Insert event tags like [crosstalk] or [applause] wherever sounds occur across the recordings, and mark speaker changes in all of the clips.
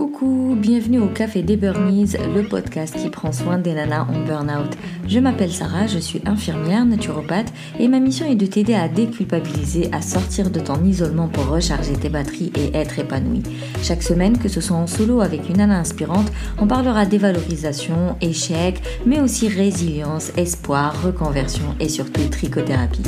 Speaker 1: Coucou, bienvenue au Café des Burnies, le podcast qui prend soin des nanas en burn-out. Je m'appelle Sarah, je suis infirmière, naturopathe et ma mission est de t'aider à déculpabiliser, à sortir de ton isolement pour recharger tes batteries et être épanouie. Chaque semaine, que ce soit en solo avec une nana inspirante, on parlera dévalorisation, échec, mais aussi résilience, espoir, reconversion et surtout trichothérapie.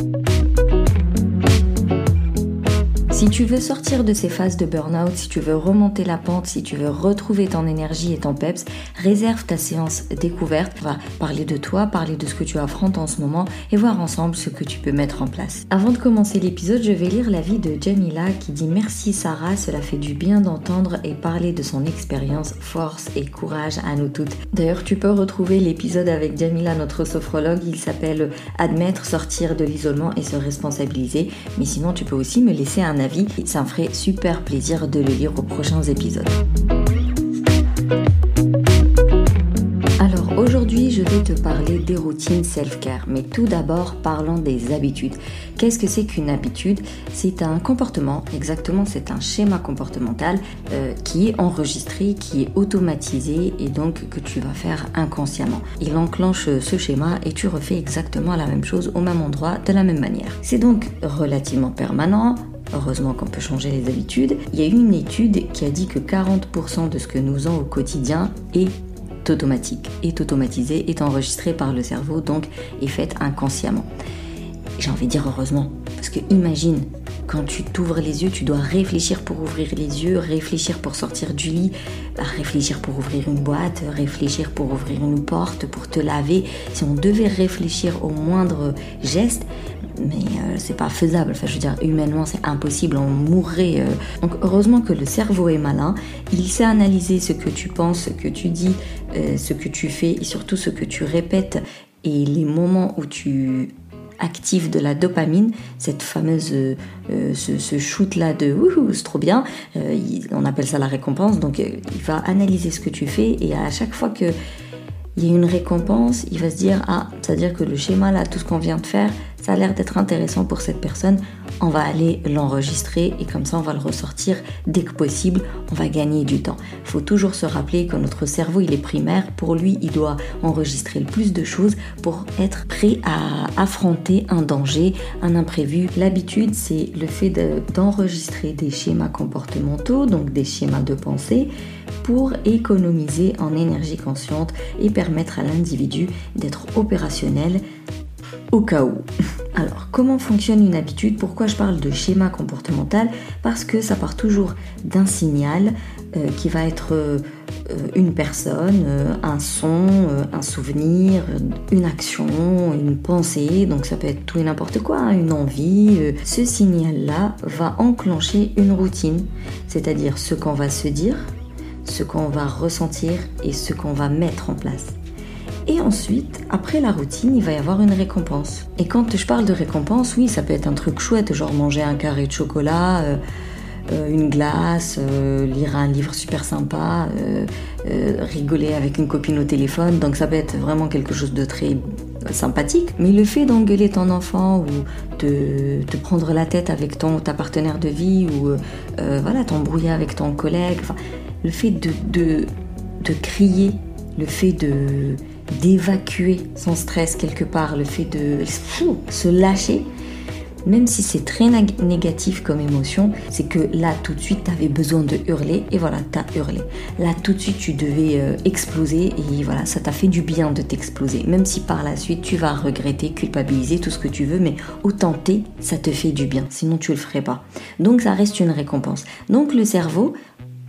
Speaker 1: Si tu veux sortir de ces phases de burn-out, si tu veux remonter la pente, si tu veux retrouver ton énergie et ton peps, réserve ta séance découverte. On va parler de toi, parler de ce que tu affrontes en ce moment et voir ensemble ce que tu peux mettre en place. Avant de commencer l'épisode, je vais lire l'avis de Jamila qui dit Merci Sarah, cela fait du bien d'entendre et parler de son expérience, force et courage à nous toutes. D'ailleurs, tu peux retrouver l'épisode avec Jamila, notre sophrologue. Il s'appelle Admettre, sortir de l'isolement et se responsabiliser. Mais sinon, tu peux aussi me laisser un avis ça me ferait super plaisir de le lire aux prochains épisodes. Alors aujourd'hui, je vais te parler des routines self-care, mais tout d'abord parlons des habitudes. Qu'est-ce que c'est qu'une habitude? C'est un comportement, exactement, c'est un schéma comportemental euh, qui est enregistré, qui est automatisé et donc que tu vas faire inconsciemment. Il enclenche ce schéma et tu refais exactement la même chose au même endroit, de la même manière. C'est donc relativement permanent, Heureusement qu'on peut changer les habitudes. Il y a eu une étude qui a dit que 40% de ce que nous faisons au quotidien est automatique, est automatisé, est enregistré par le cerveau, donc est fait inconsciemment. J'ai envie de dire heureusement, parce que imagine, quand tu t'ouvres les yeux, tu dois réfléchir pour ouvrir les yeux, réfléchir pour sortir du lit, réfléchir pour ouvrir une boîte, réfléchir pour ouvrir une porte, pour te laver. Si on devait réfléchir au moindre geste, mais euh, c'est pas faisable. Enfin, je veux dire, humainement, c'est impossible. On mourrait. Euh. Donc, heureusement que le cerveau est malin. Il sait analyser ce que tu penses, ce que tu dis, euh, ce que tu fais et surtout ce que tu répètes et les moments où tu actives de la dopamine, cette fameuse, ce, shoot-là de wouhou, c'est trop bien, on appelle ça la récompense, donc il va analyser ce que tu fais et à chaque fois que il y a une récompense, il va se dire ah, c'est-à-dire que le schéma là, tout ce qu'on vient de faire, ça a l'air d'être intéressant pour cette personne, on va aller l'enregistrer et comme ça on va le ressortir dès que possible, on va gagner du temps. Il faut toujours se rappeler que notre cerveau il est primaire, pour lui il doit enregistrer le plus de choses pour être prêt à affronter un danger, un imprévu. L'habitude c'est le fait d'enregistrer des schémas comportementaux, donc des schémas de pensée pour économiser en énergie consciente et permettre à l'individu d'être opérationnel au cas où. Alors, comment fonctionne une habitude? Pourquoi je parle de schéma comportemental? Parce que ça part toujours d'un signal euh, qui va être euh, une personne, euh, un son, un souvenir, une action, une pensée, donc ça peut être tout et n'importe quoi, hein, une envie. Ce signal-là va enclencher une routine, c'est-à-dire ce qu'on va se dire, ce qu'on va ressentir et ce qu'on va mettre en place. Et ensuite, après la routine, il va y avoir une récompense. Et quand je parle de récompense, oui, ça peut être un truc chouette, genre manger un carré de chocolat, euh, euh, une glace, euh, lire un livre super sympa, rigoler avec une copine au téléphone. Donc ça peut être vraiment quelque chose de très sympathique. Mais le fait d'engueuler ton enfant ou de te prendre la tête avec ton ta partenaire de vie ou voilà t'embrouiller avec ton collègue, le fait de, de, de crier, le fait de d'évacuer son stress quelque part, le fait de se lâcher, même si c'est très négatif comme émotion, c'est que là tout de suite tu avais besoin de hurler et voilà, tu as hurlé. Là tout de suite tu devais euh, exploser et voilà, ça t'a fait du bien de t'exploser. Même si par la suite tu vas regretter, culpabiliser, tout ce que tu veux, mais autant t'es, ça te fait du bien, sinon tu le ferais pas. Donc ça reste une récompense. Donc le cerveau,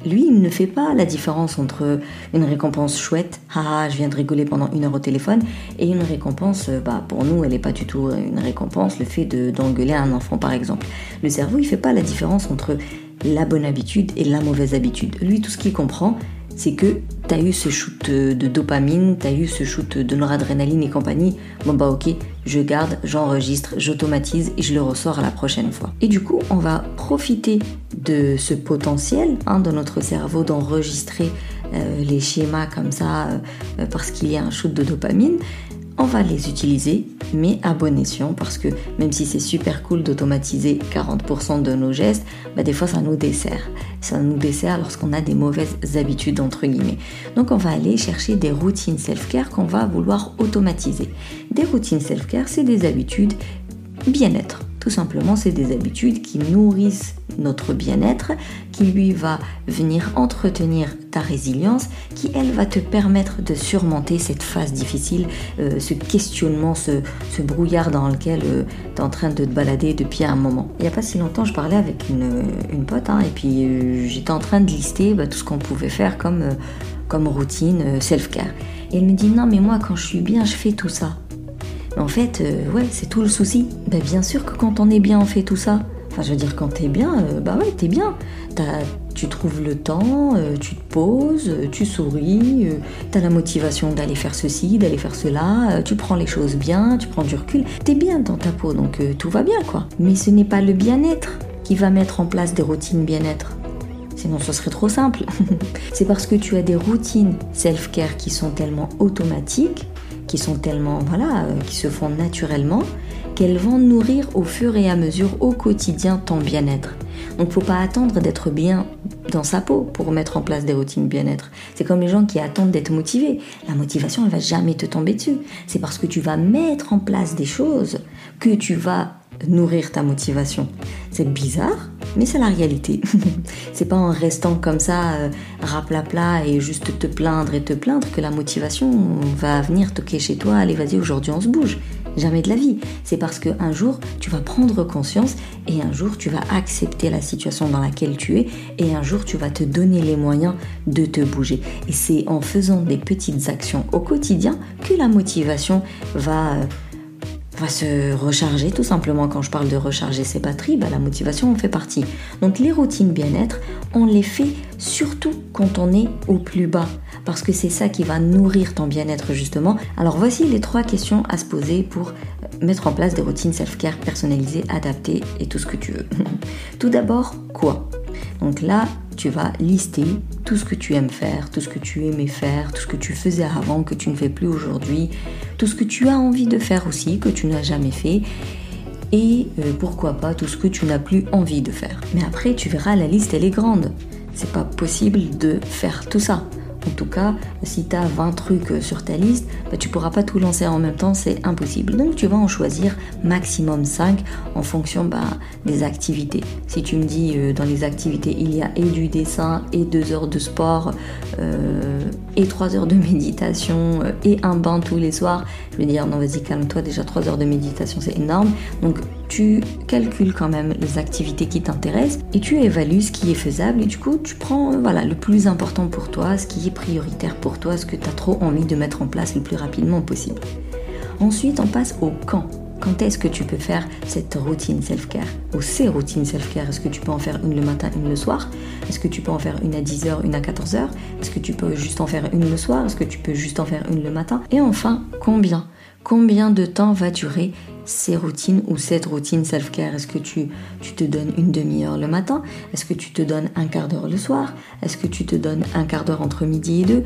Speaker 1: lui, il ne fait pas la différence entre une récompense chouette, ah, je viens de rigoler pendant une heure au téléphone, et une récompense, euh, bah, pour nous, elle n'est pas du tout une récompense, le fait d'engueuler un enfant par exemple. Le cerveau, il fait pas la différence entre la bonne habitude et la mauvaise habitude. Lui, tout ce qu'il comprend, c'est que tu as eu ce shoot de dopamine, tu as eu ce shoot de noradrénaline et compagnie. Bon bah ok, je garde, j'enregistre, j'automatise et je le ressors à la prochaine fois. Et du coup, on va profiter de ce potentiel hein, de notre cerveau d'enregistrer euh, les schémas comme ça euh, parce qu'il y a un shoot de dopamine on va les utiliser, mais à bon escient, parce que même si c'est super cool d'automatiser 40% de nos gestes, bah des fois ça nous dessert. Ça nous dessert lorsqu'on a des mauvaises habitudes, entre guillemets. Donc on va aller chercher des routines self-care qu'on va vouloir automatiser. Des routines self-care, c'est des habitudes bien-être. Tout simplement, c'est des habitudes qui nourrissent notre bien-être, qui lui va venir entretenir ta résilience, qui elle va te permettre de surmonter cette phase difficile, euh, ce questionnement, ce, brouillard dans lequel euh, tu es en train de te balader depuis un moment. Il n'y a pas si longtemps, je parlais avec une, pote, hein, et puis euh, j'étais en train de lister bah, tout ce qu'on pouvait faire comme, comme routine self-care. Et elle me dit, non mais moi quand je suis bien, je fais tout ça. En fait, euh, ouais, c'est tout le souci. Bah, bien sûr que quand on est bien, on fait tout ça. Enfin, je veux dire, quand t'es bien, euh, bah ouais, t'es bien. tu trouves le temps, euh, tu te poses, tu souris, t'as la motivation d'aller faire ceci, d'aller faire cela, tu prends les choses bien, tu prends du recul. T'es bien dans ta peau, donc tout va bien, quoi. Mais ce n'est pas le bien-être qui va mettre en place des routines bien-être. Sinon, ce serait trop simple. [laughs] c'est parce que tu as des routines self-care qui sont tellement automatiques qui sont tellement, voilà, euh, qui se font naturellement, qu'elles vont nourrir au fur et à mesure au quotidien ton bien-être. Donc faut pas attendre d'être bien dans sa peau pour mettre en place des routines bien-être. C'est comme les gens qui attendent d'être motivés. La motivation, elle va jamais te tomber dessus. C'est parce que tu vas mettre en place des choses que tu vas nourrir ta motivation. C'est bizarre, mais c'est la réalité. [laughs] c'est pas en restant comme ça, euh, raplapla et juste te plaindre et te plaindre que la motivation va venir toquer chez toi, allez vas-y aujourd'hui on se bouge. Jamais de la vie. C'est parce qu'un jour tu vas prendre conscience et un jour tu vas accepter la situation dans laquelle tu es et un jour tu vas te donner les moyens de te bouger. Et c'est en faisant des petites actions au quotidien que la motivation va... Euh, va se recharger tout simplement. Quand je parle de recharger ses batteries, bah, la motivation en fait partie. Donc les routines bien-être, on les fait surtout quand on est au plus bas, parce que c'est ça qui va nourrir ton bien-être justement. Alors voici les trois questions à se poser pour euh, mettre en place des routines self-care personnalisées, adaptées et tout ce que tu veux. [laughs] tout d'abord, quoi? Donc là, tu vas lister tout ce que tu aimes faire, tout ce que tu aimais faire, tout ce que tu faisais avant, que tu ne fais plus aujourd'hui, tout ce que tu as envie de faire aussi, que tu n'as jamais fait, et euh, pourquoi pas tout ce que tu n'as plus envie de faire. Mais après, tu verras, la liste, elle est grande. C'est pas possible de faire tout ça. En tout cas, si tu as 20 trucs sur ta liste, bah, tu pourras pas tout lancer en même temps, c'est impossible. Donc tu vas en choisir maximum 5 en fonction bah, des activités. Si tu me dis euh, dans les activités, il y a et du dessin, et 2 heures de sport, euh, et 3 heures de méditation, euh, et un bain tous les soirs, je vais dire non vas-y calme-toi, déjà 3 heures de méditation c'est énorme. Donc tu calcules quand même les activités qui t'intéressent et tu évalues ce qui est faisable et du coup tu prends voilà le plus important pour toi, ce qui est prioritaire pour toi, ce que tu as trop envie de mettre en place le plus rapidement possible. Ensuite, on passe au quand. Quand est-ce que tu peux faire cette routine self-care? Ou ces routines self-care? Est-ce que tu peux en faire une le matin, une le soir? Est-ce que tu peux en faire une à 10h, une à 14h Est-ce que tu peux juste en faire une le soir? Est-ce que tu peux juste en faire une le matin? Et enfin, combien? Combien de temps va durer ces routines ou cette routine self-care? Est-ce que tu, te donnes une demi-heure le matin? Est-ce que tu te donnes un quart d'heure le soir? Est-ce que tu te donnes un quart d'heure entre midi et deux?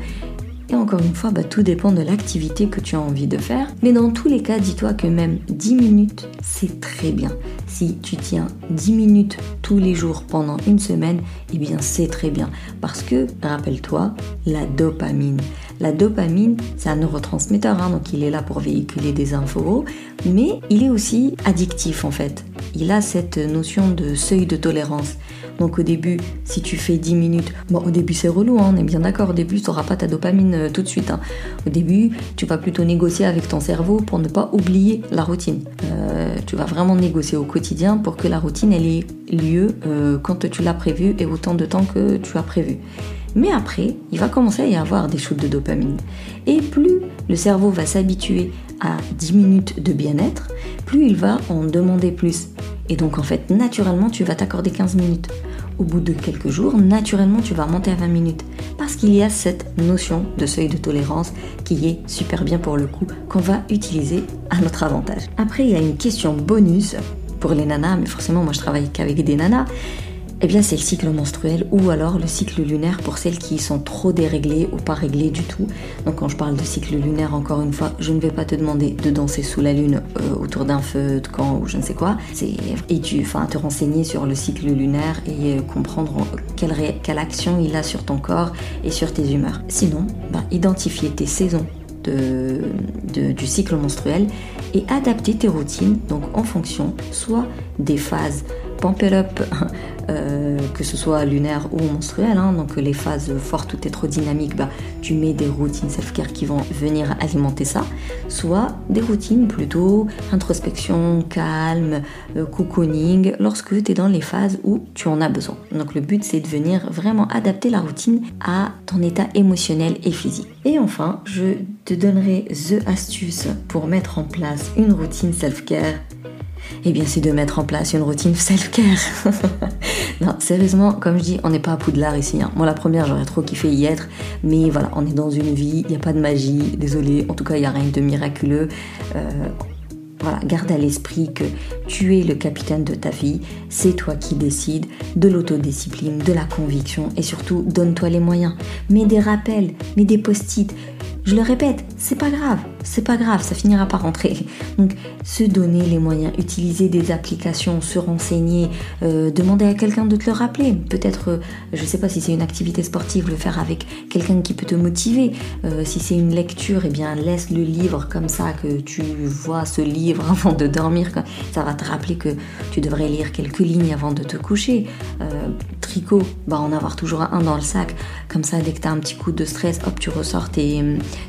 Speaker 1: Et encore une fois, bah, tout dépend de l'activité que tu as envie de faire. Mais dans tous les cas, dis-toi que même 10 minutes, c'est très bien. Si tu tiens 10 minutes tous les jours pendant une semaine, eh bien c'est très bien. Parce que, rappelle-toi, la dopamine. La dopamine, c'est un neurotransmetteur, hein, donc il est là pour véhiculer des infos, mais il est aussi addictif en fait. Il a cette notion de seuil de tolérance. Donc au début, si tu fais 10 minutes, bon au début c'est relou, hein, on est bien d'accord, au début tu n'auras pas ta dopamine euh, tout de suite. Hein. Au début, tu vas plutôt négocier avec ton cerveau pour ne pas oublier la routine. Euh, tu vas vraiment négocier au quotidien pour que la routine ait lieu euh, quand tu l'as prévu et autant de temps que tu as prévu. Mais après, il va commencer à y avoir des shoots de dopamine. Et plus le cerveau va s'habituer à 10 minutes de bien-être, plus il va en demander plus. Et donc en fait, naturellement, tu vas t'accorder 15 minutes. Au bout de quelques jours, naturellement, tu vas monter à 20 minutes. Parce qu'il y a cette notion de seuil de tolérance qui est super bien pour le coup, qu'on va utiliser à notre avantage. Après, il y a une question bonus pour les nanas, mais forcément, moi je travaille qu'avec des nanas. Eh bien c'est le cycle menstruel ou alors le cycle lunaire pour celles qui sont trop déréglées ou pas réglées du tout. Donc quand je parle de cycle lunaire, encore une fois, je ne vais pas te demander de danser sous la lune euh, autour d'un feu de camp ou je ne sais quoi. C'est et tu, enfin, te renseigner sur le cycle lunaire et euh, comprendre quelle, quelle action il a sur ton corps et sur tes humeurs. Sinon, bah, identifier tes saisons de, du cycle menstruel et adapter tes routines donc en fonction soit des phases pump up, [laughs] euh, que ce soit lunaire ou menstruel. Hein. donc les phases fortes ou dynamique, bah, tu mets des routines self-care qui vont venir alimenter ça. Soit des routines plutôt introspection, calme, euh, cocooning, lorsque tu es dans les phases où tu en as besoin. Donc le but c'est de venir vraiment adapter la routine à ton état émotionnel et physique. Et enfin, je te donnerai the astuce pour mettre en place une routine self-care eh bien c'est de mettre en place une routine self-care. [laughs] non, sérieusement, comme je dis, on n'est pas à Poudlard ici. Hein. Moi la première, j'aurais trop kiffé y être, mais voilà, on est dans une vie, il n'y a pas de magie, désolé, en tout cas il n'y a rien de miraculeux. Euh, voilà, garde à l'esprit que tu es le capitaine de ta vie, c'est toi qui décides de l'autodiscipline, de la conviction et surtout donne-toi les moyens. Mets des rappels, mets des post-it, je le répète, c'est pas grave, c'est pas grave, ça finira par rentrer. [laughs] Donc, se donner les moyens, utiliser des applications, se renseigner, euh, demander à quelqu'un de te le rappeler. Peut-être, euh, je sais pas si c'est une activité sportive, le faire avec quelqu'un qui peut te motiver. Euh, si c'est une lecture, eh bien, laisse le livre comme ça, que tu vois ce livre [laughs] avant de dormir. Ça va te rappeler que tu devrais lire quelques lignes avant de te coucher. tricot, bah, en avoir toujours un dans le sac. Comme ça, dès que tu un petit coup de stress, hop, tu ressors tes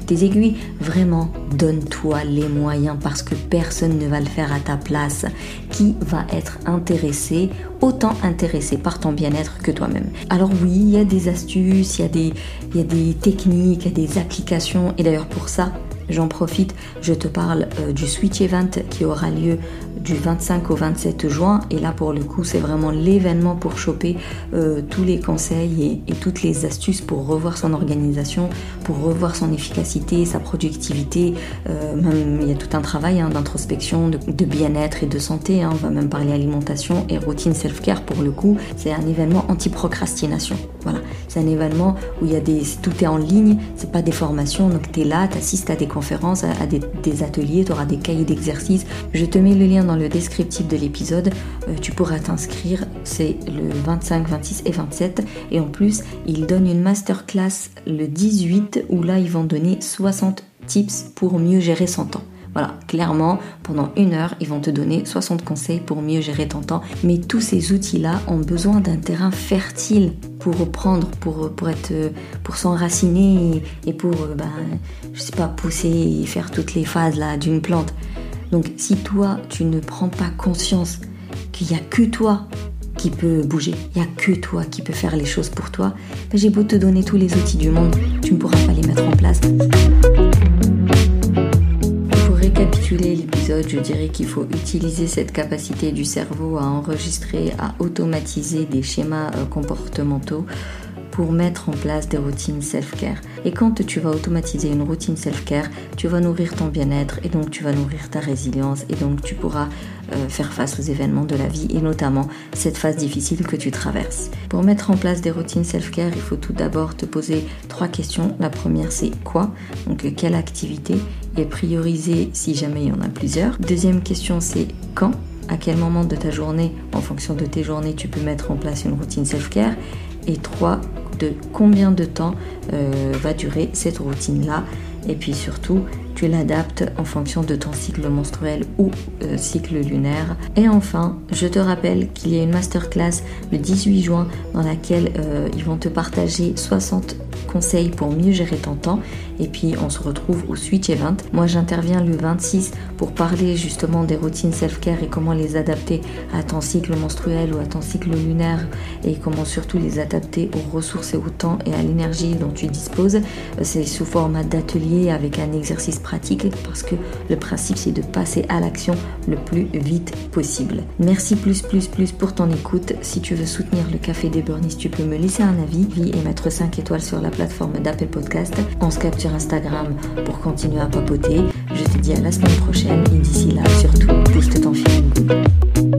Speaker 1: tes aiguilles. Vraiment, donne-toi les moyens parce que personne ne va le faire à ta place. Qui va être intéressé, autant intéressé par ton bien-être que toi-même. Alors oui, il y a des astuces, il y, a des, techniques, il y a des applications. Et d'ailleurs pour ça, J'en profite, je te parle euh, du Switch Event qui aura lieu du 25 au 27 juin. Et là, pour le coup, c'est vraiment l'événement pour choper euh, tous les conseils et, toutes les astuces pour revoir son organisation, pour revoir son efficacité, sa productivité. Euh, même, il y a tout un travail hein, d'introspection, de, bien-être et de santé. Hein. On va même parler alimentation et routine self-care pour le coup. C'est un événement anti-procrastination. Voilà, c'est un événement où il y a des, tout est en ligne, c'est pas des formations, donc tu es là, tu assistes à des conférences, à, des, ateliers, tu auras des cahiers d'exercices. Je te mets le lien dans le descriptif de l'épisode, euh, tu pourras t'inscrire, c'est le 25, 26 et 27. Et en plus, ils donnent une masterclass le 18 où là, ils vont donner 60 tips pour mieux gérer son temps. Voilà, clairement, pendant une heure, ils vont te donner 60 conseils pour mieux gérer ton temps. Mais tous ces outils-là ont besoin d'un terrain fertile pour reprendre, pour, pour, être, pour s'enraciner et pour, euh, ben, je sais pas, pousser et faire toutes les phases là d'une plante. Donc si toi, tu ne prends pas conscience qu'il n'y a que toi qui peut bouger, il n'y a que toi qui peux faire les choses pour toi, ben, j'ai beau te donner tous les outils du monde, tu ne pourras pas les mettre en place. Récapituler l'épisode, je dirais qu'il faut utiliser cette capacité du cerveau à enregistrer, à automatiser des schémas euh, comportementaux pour mettre en place des routines self-care. Et quand tu vas automatiser une routine self-care, tu vas nourrir ton bien-être et donc tu vas nourrir ta résilience et donc tu pourras euh, faire face aux événements de la vie et notamment cette phase difficile que tu traverses. Pour mettre en place des routines self-care, il faut tout d'abord te poser trois questions. La première c'est quoi? Donc quelle activité? Et prioriser si jamais il y en a plusieurs. Deuxième question c'est quand? À quel moment de ta journée, en fonction de tes journées, tu peux mettre en place une routine self-care? Et trois, de combien de temps euh, va durer cette routine-là. Et puis surtout, tu l'adaptes en fonction de ton cycle menstruel ou euh, cycle lunaire. Et enfin, je te rappelle qu'il y a une masterclass le 18 juin dans laquelle euh, ils vont te partager 60 conseils pour mieux gérer ton temps. Et puis on se retrouve au Switch Event. Moi j'interviens le 26 pour parler justement des routines self-care et comment les adapter à ton cycle menstruel ou à ton cycle lunaire et comment surtout les adapter aux ressources et au temps et à l'énergie dont tu disposes. C'est sous format d'atelier avec un exercice pratique parce que le principe c'est de passer à l'action le plus vite possible. Merci plus plus plus pour ton écoute. Si tu veux soutenir le Café des Burnies, tu peux me laisser un avis et mettre 5 étoiles sur la plateforme d'Apple Podcast. On se capture Instagram pour continuer à papoter. Je te dis à la semaine prochaine et d'ici là, surtout, booste ton feeling